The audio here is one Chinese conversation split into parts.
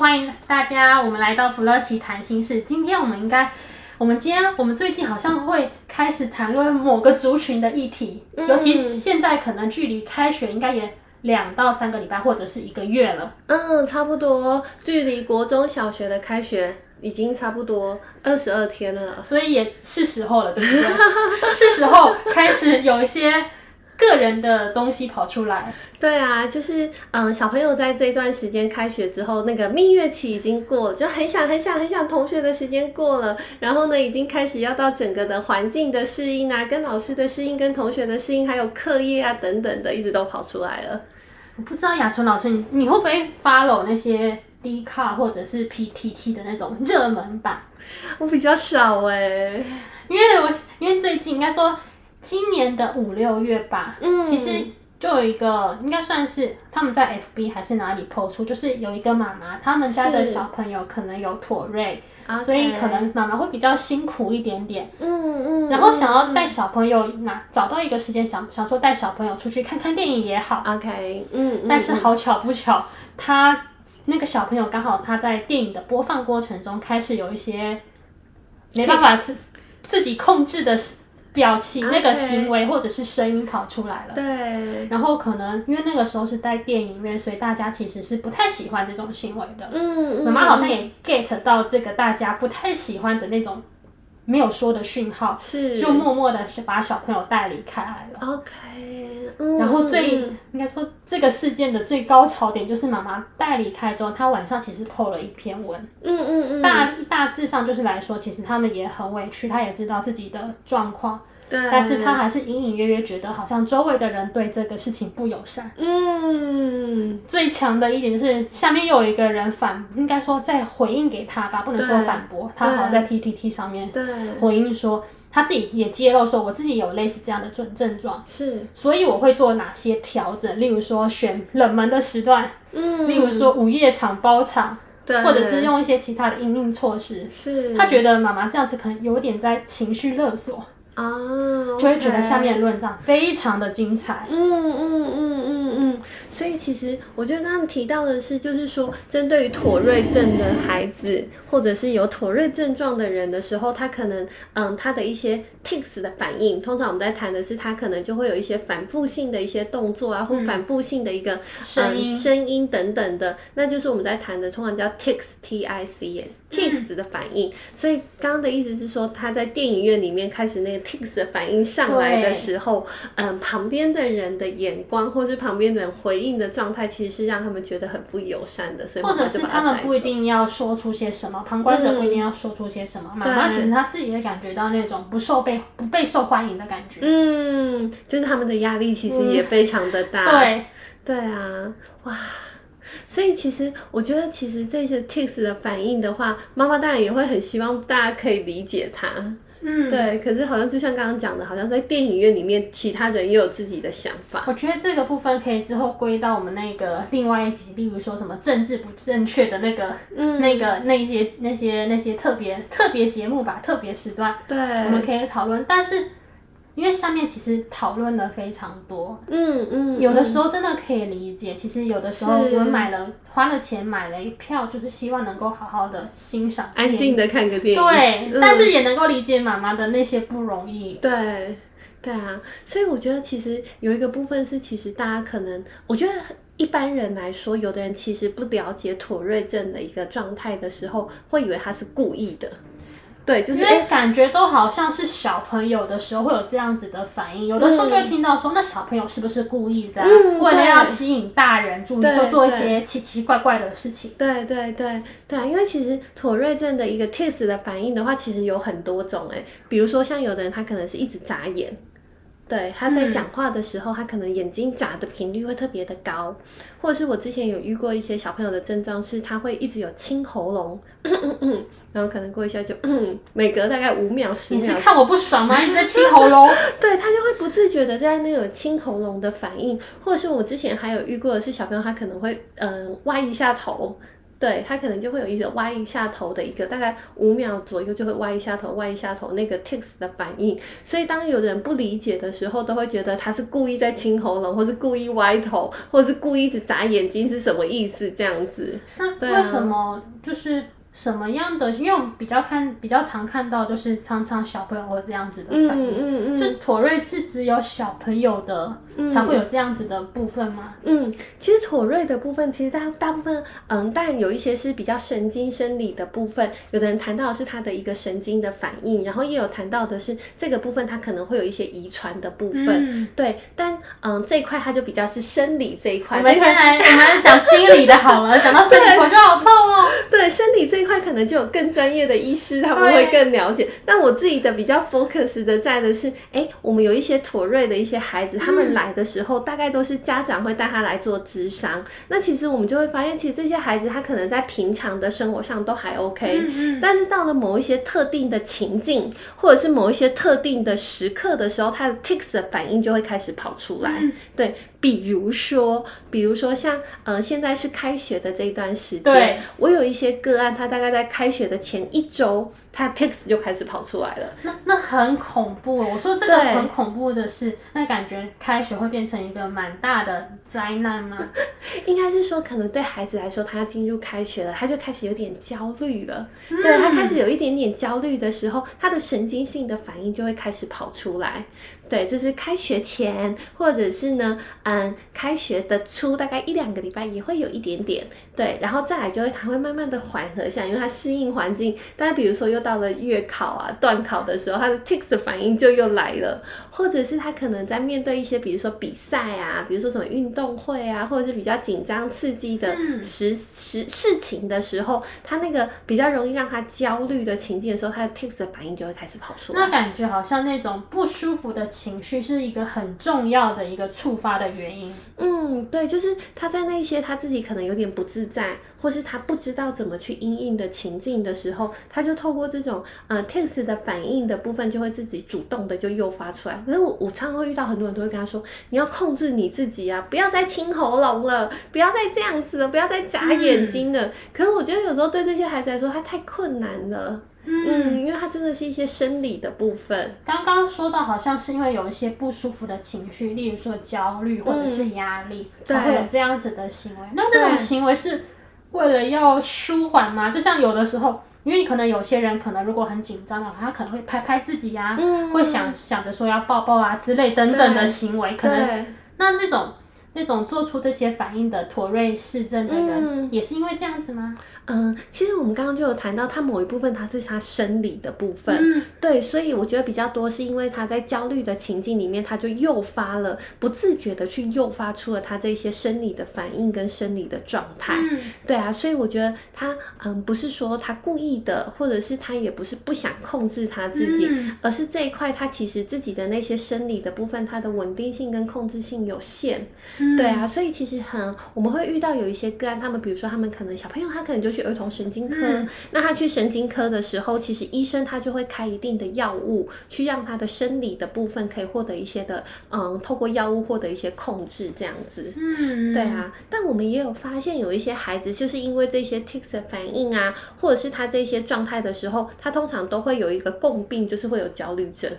欢迎大家，我们来到弗洛奇谈心事。今天我们应该，我们今天我们最近好像会开始谈论某个族群的议题，嗯、尤其是现在可能距离开学应该也两到三个礼拜或者是一个月了。嗯，差不多，距离国中小学的开学已经差不多二十二天了，所以也是时候了，对不对？是时候开始有一些。个人的东西跑出来，对啊，就是嗯，小朋友在这段时间开学之后，那个蜜月期已经过了，就很想很想很想同学的时间过了，然后呢，已经开始要到整个的环境的适应啊，跟老师的适应，跟同学的适应，还有课业啊等等的，一直都跑出来了。我不知道雅纯老师，你你会不会 follow 那些 D 卡或者是 PTT 的那种热门版？我比较少哎、因为我因为最近应该说。今年的五六月吧，嗯，其实就有一个，应该算是他们在 FB 还是哪里 PO 出，就是有一个妈妈，他们家的小朋友可能有妥瑞，所以可能妈妈会比较辛苦一点点，嗯嗯，然后想要带小朋友拿找到一个时间，想想说带小朋友出去看看电影也好，OK，嗯，但是好巧不巧，他那个小朋友刚好他在电影的播放过程中开始有一些没办法自自己控制的。表情、那个行为或者是声音跑出来了，对。然后可能因为那个时候是在电影院，所以大家其实是不太喜欢这种行为的。嗯，妈妈好像也 get 到这个大家不太喜欢的那种没有说的讯号，是就默默的把小朋友带离开来了。OK。然后最应该说这个事件的最高潮点就是妈妈带离开之后，她晚上其实 po 了一篇文。嗯嗯嗯。大大致上就是来说，其实他们也很委屈，他也知道自己的状况。对。但是他还是隐隐约约觉得好像周围的人对这个事情不友善。嗯。最强的一点就是下面又有一个人反，应该说在回应给他吧，不能说反驳。他好像在 PTT 上面回应说。他自己也揭露说，我自己有类似这样的症症状，是，所以我会做哪些调整？例如说选冷门的时段，嗯，例如说午夜场包场，对，或者是用一些其他的应应措施。是，他觉得妈妈这样子可能有点在情绪勒索啊，oh, okay. 就会觉得下面论战非常的精彩。嗯嗯嗯嗯嗯，所以其实我觉得刚刚提到的是，就是说针对于妥瑞症的孩子。或者是有妥瑞症状的人的时候，他可能嗯，他的一些 tics 的反应，通常我们在谈的是他可能就会有一些反复性的一些动作啊，或反复性的一个声音、声音等等的，那就是我们在谈的，通常叫 tics t i c s tics 的反应。所以刚刚的意思是说，他在电影院里面开始那个 tics 的反应上来的时候，嗯，旁边的人的眼光或是旁边的人回应的状态，其实是让他们觉得很不友善的，所以或者是他们不一定要说出些什么。旁观者不一定要说出些什么，妈、嗯、妈其实他自己也感觉到那种不受被不被受欢迎的感觉。嗯，就是他们的压力其实也非常的大。嗯、对，对啊，哇！所以其实我觉得，其实这些 tics 的反应的话，妈妈当然也会很希望大家可以理解他。嗯，对，可是好像就像刚刚讲的，好像在电影院里面，其他人也有自己的想法。我觉得这个部分可以之后归到我们那个另外一集，例如说什么政治不正确的那个，嗯，那个那些那些那些特别特别节目吧，特别时段，对，我们可以讨论，但是。因为下面其实讨论了非常多，嗯嗯，有的时候真的可以理解。其实有的时候我们买了花了钱买了一票，就是希望能够好好的欣赏，安静的看个电影。对，但是也能够理解妈妈的那些不容易。对，对啊，所以我觉得其实有一个部分是，其实大家可能，我觉得一般人来说，有的人其实不了解妥瑞症的一个状态的时候，会以为他是故意的。对，就是感觉都好像是小朋友的时候会有这样子的反应，有的时候就会听到说，那小朋友是不是故意的，为了要吸引大人注意，就做一些奇奇怪怪的事情。对对对对啊，因为其实妥瑞症的一个 tics 的反应的话，其实有很多种诶，比如说像有的人他可能是一直眨眼。对，他在讲话的时候，嗯、他可能眼睛眨的频率会特别的高，或者是我之前有遇过一些小朋友的症状是，他会一直有清喉咙，然后可能过一下就，每隔大概五秒十秒。你是看我不爽吗？一直在清喉咙？对，他就会不自觉的在那个清喉咙的反应，或者是我之前还有遇过的是小朋友，他可能会嗯、呃、歪一下头。对，他可能就会有一个歪一下头的一个，大概五秒左右就会歪一下头，歪一下头那个 tics 的反应。所以当有人不理解的时候，都会觉得他是故意在清喉咙，或是故意歪头，或是故意一直眨眼睛，是什么意思？这样子。那为什么就是？什么样的？因为我们比较看比较常看到，就是常常小朋友会这样子的反应，嗯嗯嗯、就是妥瑞是只有小朋友的、嗯、才会有这样子的部分吗？嗯，其实妥瑞的部分，其实大大部分，嗯，但有一些是比较神经生理的部分，有的人谈到的是他的一个神经的反应，然后也有谈到的是这个部分，他可能会有一些遗传的部分，嗯、对，但嗯这一块它就比较是生理这一块。我们先来，我们来讲心理的好了，讲到生理我就好痛哦。对，生理这一块可能就有更专业的医师，他们会更了解。但我自己的比较 focus 的在的是，哎、欸，我们有一些妥瑞的一些孩子，他们来的时候，大概都是家长会带他来做咨商。那其实我们就会发现，其实这些孩子他可能在平常的生活上都还 OK，但是到了某一些特定的情境，或者是某一些特定的时刻的时候，他的 tics 的反应就会开始跑出来。对。比如说，比如说像呃，现在是开学的这一段时间，对我有一些个案，他大概在开学的前一周。他 tics 就开始跑出来了，那那很恐怖。我说这个很恐怖的是，那感觉开学会变成一个蛮大的灾难吗？应该是说，可能对孩子来说，他要进入开学了，他就开始有点焦虑了。嗯、对，他开始有一点点焦虑的时候，他的神经性的反应就会开始跑出来。对，就是开学前，或者是呢，嗯，开学的初大概一两个礼拜也会有一点点。对，然后再来就会，他会慢慢的缓和下，因为他适应环境。但是比如说又到了月考啊、段考的时候，他的 tics 的反应就又来了，或者是他可能在面对一些，比如说比赛啊，比如说什么运动会啊，或者是比较紧张刺激的时时、嗯、事情的时候，他那个比较容易让他焦虑的情境的时候，他的 tics 的反应就会开始跑出来。那感觉好像那种不舒服的情绪是一个很重要的一个触发的原因。嗯，对，就是他在那些他自己可能有点不自在，或是他不知道怎么去应应的情境的时候，他就透过这种呃 text 的反应的部分，就会自己主动的就诱发出来。可是我我常常会遇到很多人都会跟他说，你要控制你自己啊，不要再清喉咙了，不要再这样子了，不要再眨眼睛了。嗯、可是我觉得有时候对这些孩子来说，他太困难了。嗯，因为它真的是一些生理的部分。刚刚说到，好像是因为有一些不舒服的情绪，例如说焦虑或者是压力，嗯、才会有这样子的行为。那这种行为是为了要舒缓吗？就像有的时候，因为可能有些人可能如果很紧张的话，他可能会拍拍自己呀、啊，嗯、会想想着说要抱抱啊之类等等的行为。可能那这种那种做出这些反应的妥瑞氏症的人，也是因为这样子吗？嗯，其实我们刚刚就有谈到，他某一部分他是他生理的部分，嗯、对，所以我觉得比较多是因为他在焦虑的情境里面，他就诱发了不自觉的去诱发出了他这些生理的反应跟生理的状态，嗯、对啊，所以我觉得他嗯不是说他故意的，或者是他也不是不想控制他自己，嗯、而是这一块他其实自己的那些生理的部分，他的稳定性跟控制性有限，嗯、对啊，所以其实很我们会遇到有一些个案，他们比如说他们可能小朋友他可能就去。儿童神经科，嗯、那他去神经科的时候，其实医生他就会开一定的药物，去让他的生理的部分可以获得一些的，嗯，透过药物获得一些控制，这样子。嗯，对啊。但我们也有发现，有一些孩子就是因为这些 tics 的反应啊，或者是他这些状态的时候，他通常都会有一个共病，就是会有焦虑症。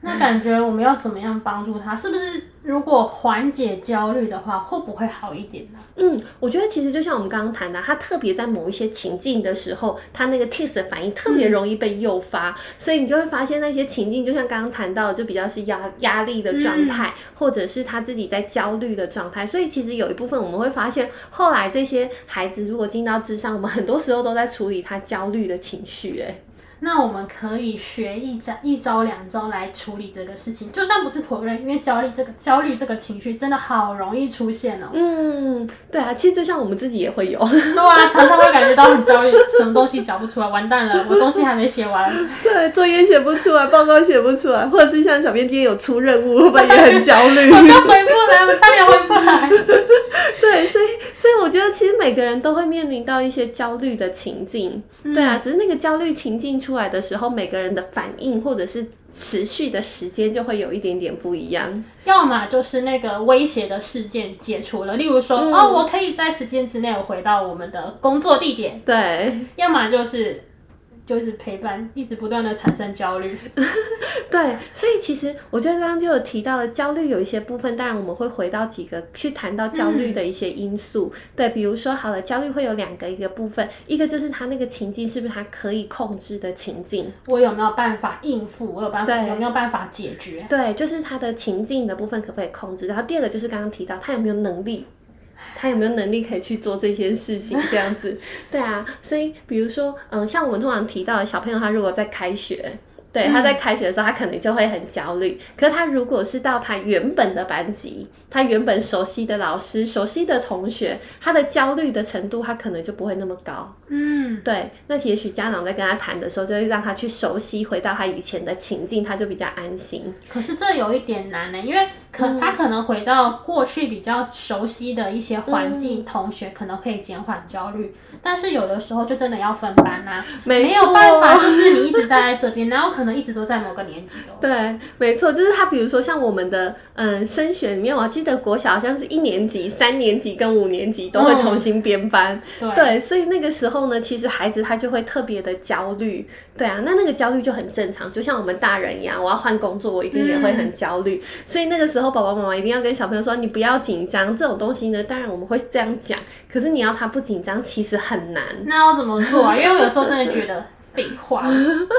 那感觉我们要怎么样帮助他？是不是如果缓解焦虑的话，会不会好一点呢？嗯，我觉得其实就像我们刚刚谈的，他特别在某一些情境的时候，他那个 tics 的反应特别容易被诱发，嗯、所以你就会发现那些情境，就像刚刚谈到的，就比较是压压力的状态，嗯、或者是他自己在焦虑的状态。所以其实有一部分我们会发现，后来这些孩子如果进到智商，我们很多时候都在处理他焦虑的情绪。哎，那我们可以学一招一招两招来处理这个事情，就算不是妥瑞，因为焦虑这个焦虑这个情绪真的好容易出现哦。嗯，对啊，其实就像我们自己也会有，对啊，常常会感觉到很焦虑，什么东西讲不出来，完蛋了，我东西还没写完，对，作业写不出来，报告写不出来，或者是像小编今天有出任务，会不会也很焦虑？我都回不来，我差点回不来。对，所以所以我觉得其实每个人都会面临到一些焦虑的情境，嗯、对啊，只是那个焦虑情境出来的时候，每个人的反应或者是持续的时间就会有一点点不一样。要么就是那个威胁的事件解除了，例如说，嗯、哦，我可以在时间之内回到我们的工作地点。对，要么就是。就是陪伴，一直不断的产生焦虑。对，所以其实我觉得刚刚就有提到了焦虑有一些部分，当然我们会回到几个去谈到焦虑的一些因素。嗯、对，比如说好了，焦虑会有两个一个部分，一个就是他那个情境是不是他可以控制的情境，我有没有办法应付，我有办法有没有办法解决？对，就是他的情境的部分可不可以控制？然后第二个就是刚刚提到他有没有能力。他有没有能力可以去做这些事情？这样子，对啊，所以比如说，嗯，像我们通常提到的小朋友，他如果在开学。对，他在开学的时候，他可能就会很焦虑。嗯、可是他如果是到他原本的班级，他原本熟悉的老师、熟悉的同学，他的焦虑的程度，他可能就不会那么高。嗯，对。那也许家长在跟他谈的时候，就会让他去熟悉，回到他以前的情境，他就比较安心。可是这有一点难呢，因为可、嗯、他可能回到过去比较熟悉的一些环境，嗯、同学可能可以减缓焦虑。但是有的时候就真的要分班呐、啊，没，没有办法，就是你一直待在这边，然后可能一直都在某个年级哦。对，没错，就是他，比如说像我们的嗯升学里面，我记得国小好像是一年级、三年级跟五年级都会重新编班，嗯、对，对，所以那个时候呢，其实孩子他就会特别的焦虑。对啊，那那个焦虑就很正常，就像我们大人一样，我要换工作，我一定也会很焦虑。嗯、所以那个时候，爸爸妈妈一定要跟小朋友说，你不要紧张。这种东西呢，当然我们会这样讲，可是你要他不紧张，其实很难。那要怎么做啊？因为我有时候真的觉得。废话，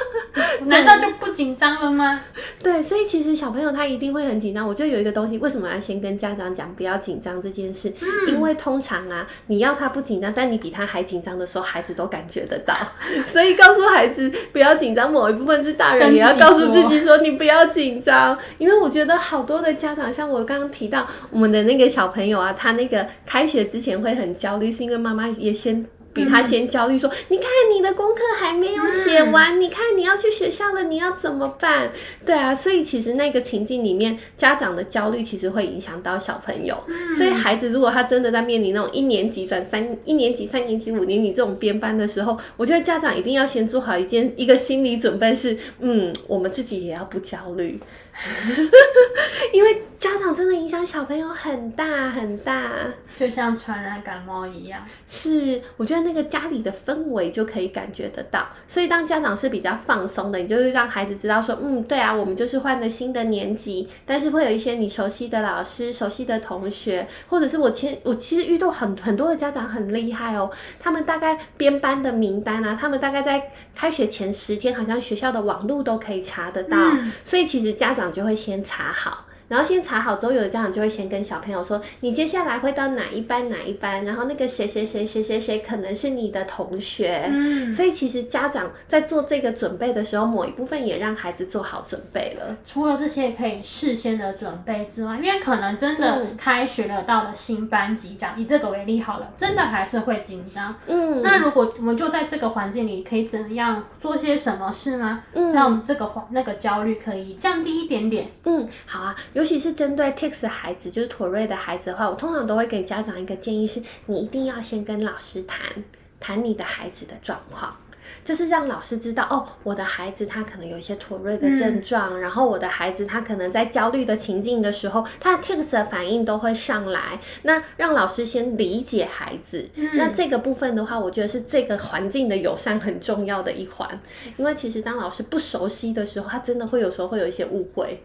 难道就不紧张了吗？对，所以其实小朋友他一定会很紧张。我觉得有一个东西，为什么要先跟家长讲不要紧张这件事？嗯、因为通常啊，你要他不紧张，但你比他还紧张的时候，孩子都感觉得到。所以告诉孩子不要紧张，某一部分是大人也要告诉自己说你不要紧张。因为我觉得好多的家长，像我刚刚提到我们的那个小朋友啊，他那个开学之前会很焦虑，是因为妈妈也先。比他先焦虑，说：“你看你的功课还没有写完，嗯、你看你要去学校了，你要怎么办？”对啊，所以其实那个情境里面，家长的焦虑其实会影响到小朋友。嗯、所以孩子如果他真的在面临那种一年级转三一年级、三年级、五年级这种编班的时候，我觉得家长一定要先做好一件一个心理准备，是嗯，我们自己也要不焦虑。因为家长真的影响小朋友很大很大，就像传染感冒一样。是，我觉得那个家里的氛围就可以感觉得到。所以当家长是比较放松的，你就会让孩子知道说，嗯，对啊，我们就是换了新的年级，但是会有一些你熟悉的老师、熟悉的同学，或者是我其实我其实遇到很很多的家长很厉害哦，他们大概编班的名单啊，他们大概在开学前十天，好像学校的网络都可以查得到。嗯、所以其实家长。就会先查好。然后先查好之后，有的家长就会先跟小朋友说：“你接下来会到哪一班哪一班？然后那个谁谁谁谁谁谁可能是你的同学。”嗯，所以其实家长在做这个准备的时候，某一部分也让孩子做好准备了。除了这些可以事先的准备之外，因为可能真的开学了，到了新班级，讲以这个为例好了，真的还是会紧张。嗯，那如果我们就在这个环境里，可以怎样做些什么事吗？嗯，让我们这个那个焦虑可以降低一点点。嗯，好啊。尤其是针对的孩子，就是妥瑞的孩子的话，我通常都会给家长一个建议是：你一定要先跟老师谈谈你的孩子的状况，就是让老师知道哦，我的孩子他可能有一些妥瑞的症状，嗯、然后我的孩子他可能在焦虑的情境的时候，他的 Tics 的反应都会上来。那让老师先理解孩子，嗯、那这个部分的话，我觉得是这个环境的友善很重要的一环，因为其实当老师不熟悉的时候，他真的会有时候会有一些误会。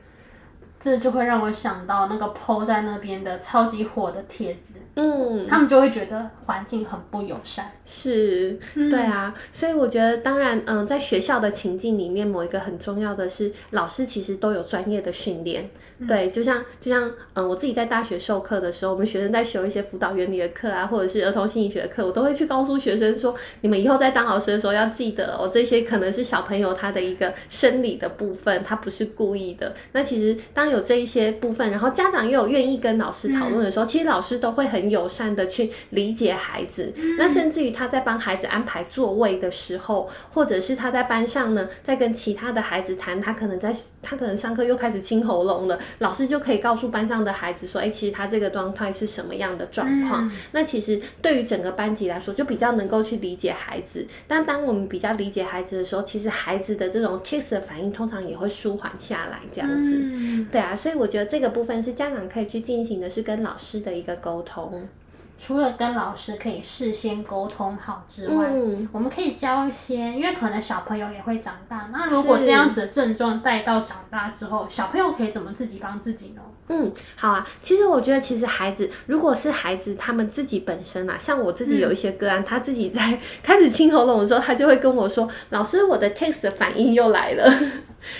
这就会让我想到那个 po 在那边的超级火的帖子，嗯，他们就会觉得环境很不友善。是，对啊，所以我觉得，当然，嗯，在学校的情境里面，某一个很重要的是，老师其实都有专业的训练。对，就像就像嗯，我自己在大学授课的时候，我们学生在修一些辅导原理的课啊，或者是儿童心理学的课，我都会去告诉学生说，你们以后在当老师的时候要记得哦，这些可能是小朋友他的一个生理的部分，他不是故意的。那其实当有这一些部分，然后家长又有愿意跟老师讨论的时候，嗯、其实老师都会很友善的去理解孩子。嗯、那甚至于他在帮孩子安排座位的时候，或者是他在班上呢，在跟其他的孩子谈，他可能在他可能上课又开始清喉咙了。老师就可以告诉班上的孩子说：“哎、欸，其实他这个状态是什么样的状况？”嗯、那其实对于整个班级来说，就比较能够去理解孩子。但当我们比较理解孩子的时候，其实孩子的这种 kiss 的反应通常也会舒缓下来，这样子。嗯、对啊，所以我觉得这个部分是家长可以去进行的，是跟老师的一个沟通。除了跟老师可以事先沟通好之外，嗯、我们可以教一些，因为可能小朋友也会长大。那如果这样子的症状带到长大之后，小朋友可以怎么自己帮自己呢？嗯，好啊。其实我觉得，其实孩子如果是孩子他们自己本身啊，像我自己有一些个案，嗯、他自己在 开始清喉咙的时候，他就会跟我说：“老师，我的的反应又来了。”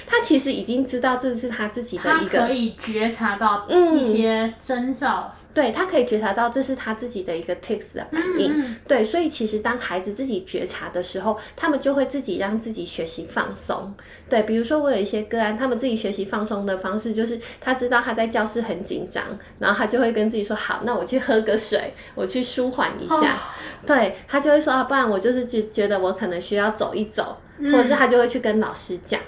他其实已经知道这是他自己的一个，他可以觉察到一些征兆。嗯对，他可以觉察到这是他自己的一个 tics 的反应，嗯、对，所以其实当孩子自己觉察的时候，他们就会自己让自己学习放松。对，比如说我有一些个案，他们自己学习放松的方式就是，他知道他在教室很紧张，然后他就会跟自己说：“好，那我去喝个水，我去舒缓一下。哦”对，他就会说：“啊，不然我就是觉觉得我可能需要走一走，嗯、或者是他就会去跟老师讲。”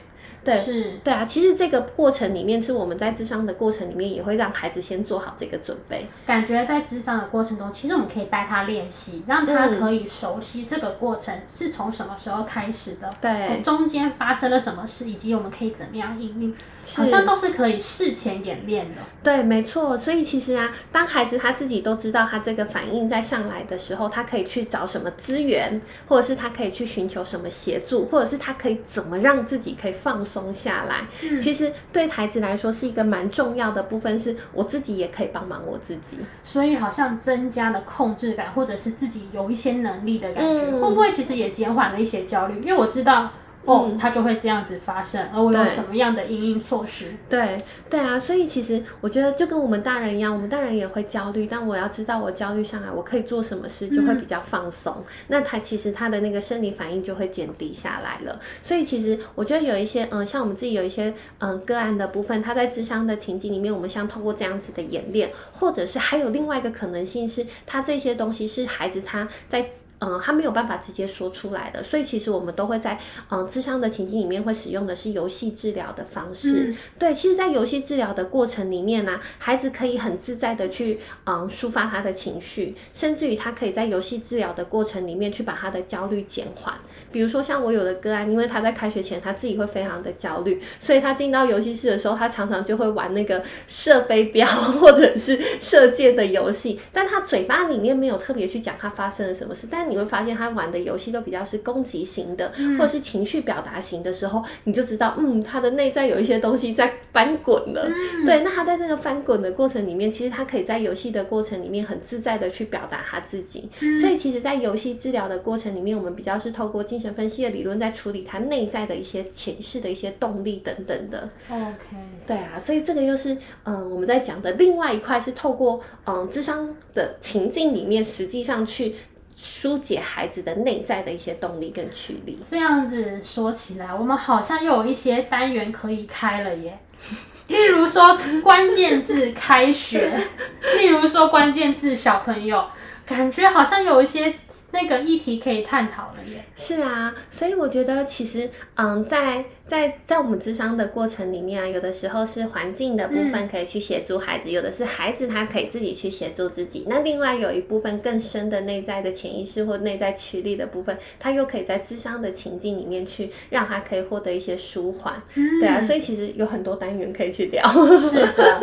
对，是，对啊，其实这个过程里面是我们在智商的过程里面也会让孩子先做好这个准备。感觉在智商的过程中，其实我们可以带他练习，让他可以熟悉这个过程是从什么时候开始的，对，中间发生了什么事，以及我们可以怎么样应对。好像都是可以事前演练的。对，没错。所以其实啊，当孩子他自己都知道他这个反应在上来的时候，他可以去找什么资源，或者是他可以去寻求什么协助，或者是他可以怎么让自己可以放松下来。嗯、其实对孩子来说是一个蛮重要的部分，是我自己也可以帮忙我自己。所以好像增加了控制感，或者是自己有一些能力的感觉，嗯、会不会其实也减缓了一些焦虑？因为我知道。哦，它就会这样子发生，而我有什么样的应应措施？对对啊，所以其实我觉得就跟我们大人一样，我们大人也会焦虑，但我要知道我焦虑上来，我可以做什么事，就会比较放松。嗯、那他其实他的那个生理反应就会减低下来了。所以其实我觉得有一些嗯，像我们自己有一些嗯个案的部分，他在智商的情境里面，我们像透过这样子的演练，或者是还有另外一个可能性是，他这些东西是孩子他在。嗯，他没有办法直接说出来的，所以其实我们都会在嗯智商的情境里面会使用的是游戏治疗的方式。嗯、对，其实，在游戏治疗的过程里面呢、啊，孩子可以很自在的去嗯抒发他的情绪，甚至于他可以在游戏治疗的过程里面去把他的焦虑减缓。比如说像我有的个案，因为他在开学前他自己会非常的焦虑，所以他进到游戏室的时候，他常常就会玩那个射飞镖或者是射箭的游戏，但他嘴巴里面没有特别去讲他发生了什么事，但你会发现他玩的游戏都比较是攻击型的，或者是情绪表达型的时候，你就知道，嗯，他的内在有一些东西在翻滚了。对，那他在这个翻滚的过程里面，其实他可以在游戏的过程里面很自在的去表达他自己。所以其实，在游戏治疗的过程里面，我们比较是透过精神分析的理论在处理他内在的一些潜意识的一些动力等等的。OK，对啊，所以这个又是嗯我们在讲的另外一块，是透过嗯智商的情境里面，实际上去疏解孩子的内在的一些动力跟驱力。这样子说起来，我们好像又有一些单元可以开了耶。例如说关键字开学，例如说关键字小朋友，感觉好像有一些。那个议题可以探讨了耶。是啊，所以我觉得其实，嗯，在在在我们智商的过程里面啊，有的时候是环境的部分可以去协助孩子，嗯、有的是孩子他可以自己去协助自己。那另外有一部分更深的内在的潜意识或内在驱力的部分，他又可以在智商的情境里面去让他可以获得一些舒缓。嗯、对啊，所以其实有很多单元可以去聊。是的，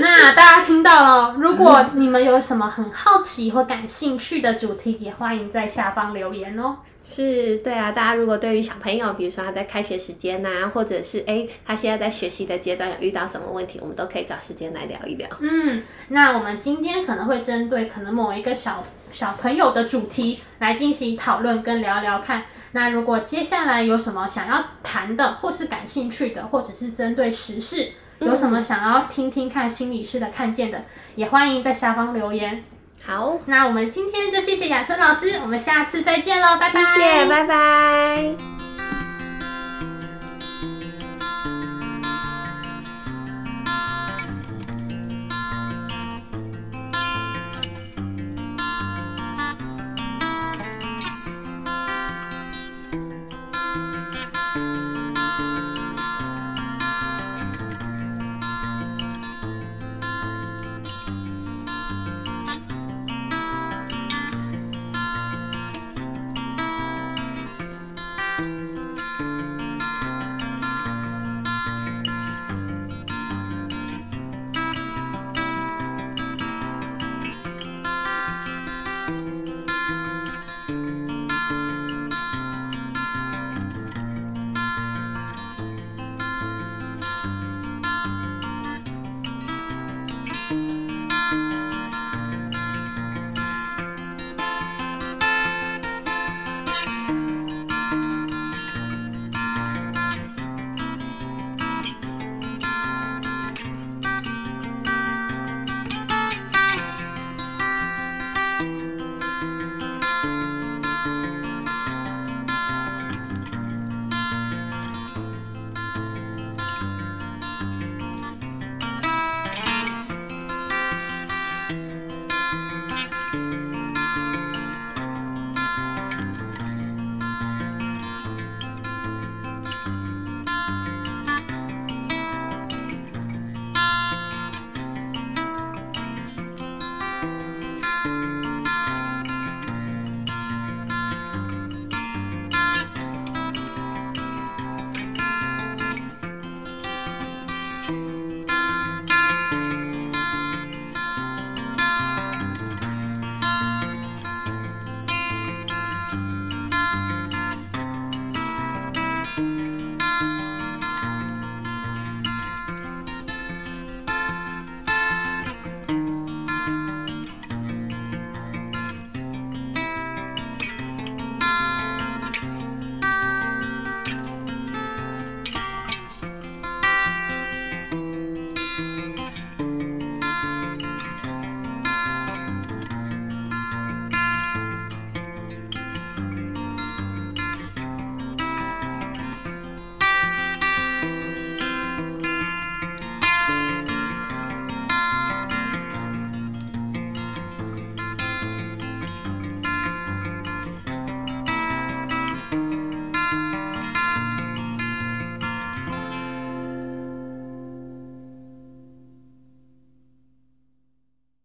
那大家听到了，如果你们有什么很好奇或感兴趣的主题，也欢迎。在下方留言哦。是，对啊，大家如果对于小朋友，比如说他在开学时间呐、啊，或者是哎他现在在学习的阶段有遇到什么问题，我们都可以找时间来聊一聊。嗯，那我们今天可能会针对可能某一个小小朋友的主题来进行讨论跟聊聊看。那如果接下来有什么想要谈的，或是感兴趣的，或者是针对时事有什么想要听听看心理师的看见的，嗯、也欢迎在下方留言。好，那我们今天就谢谢雅春老师，我们下次再见喽，拜拜。谢谢，拜拜。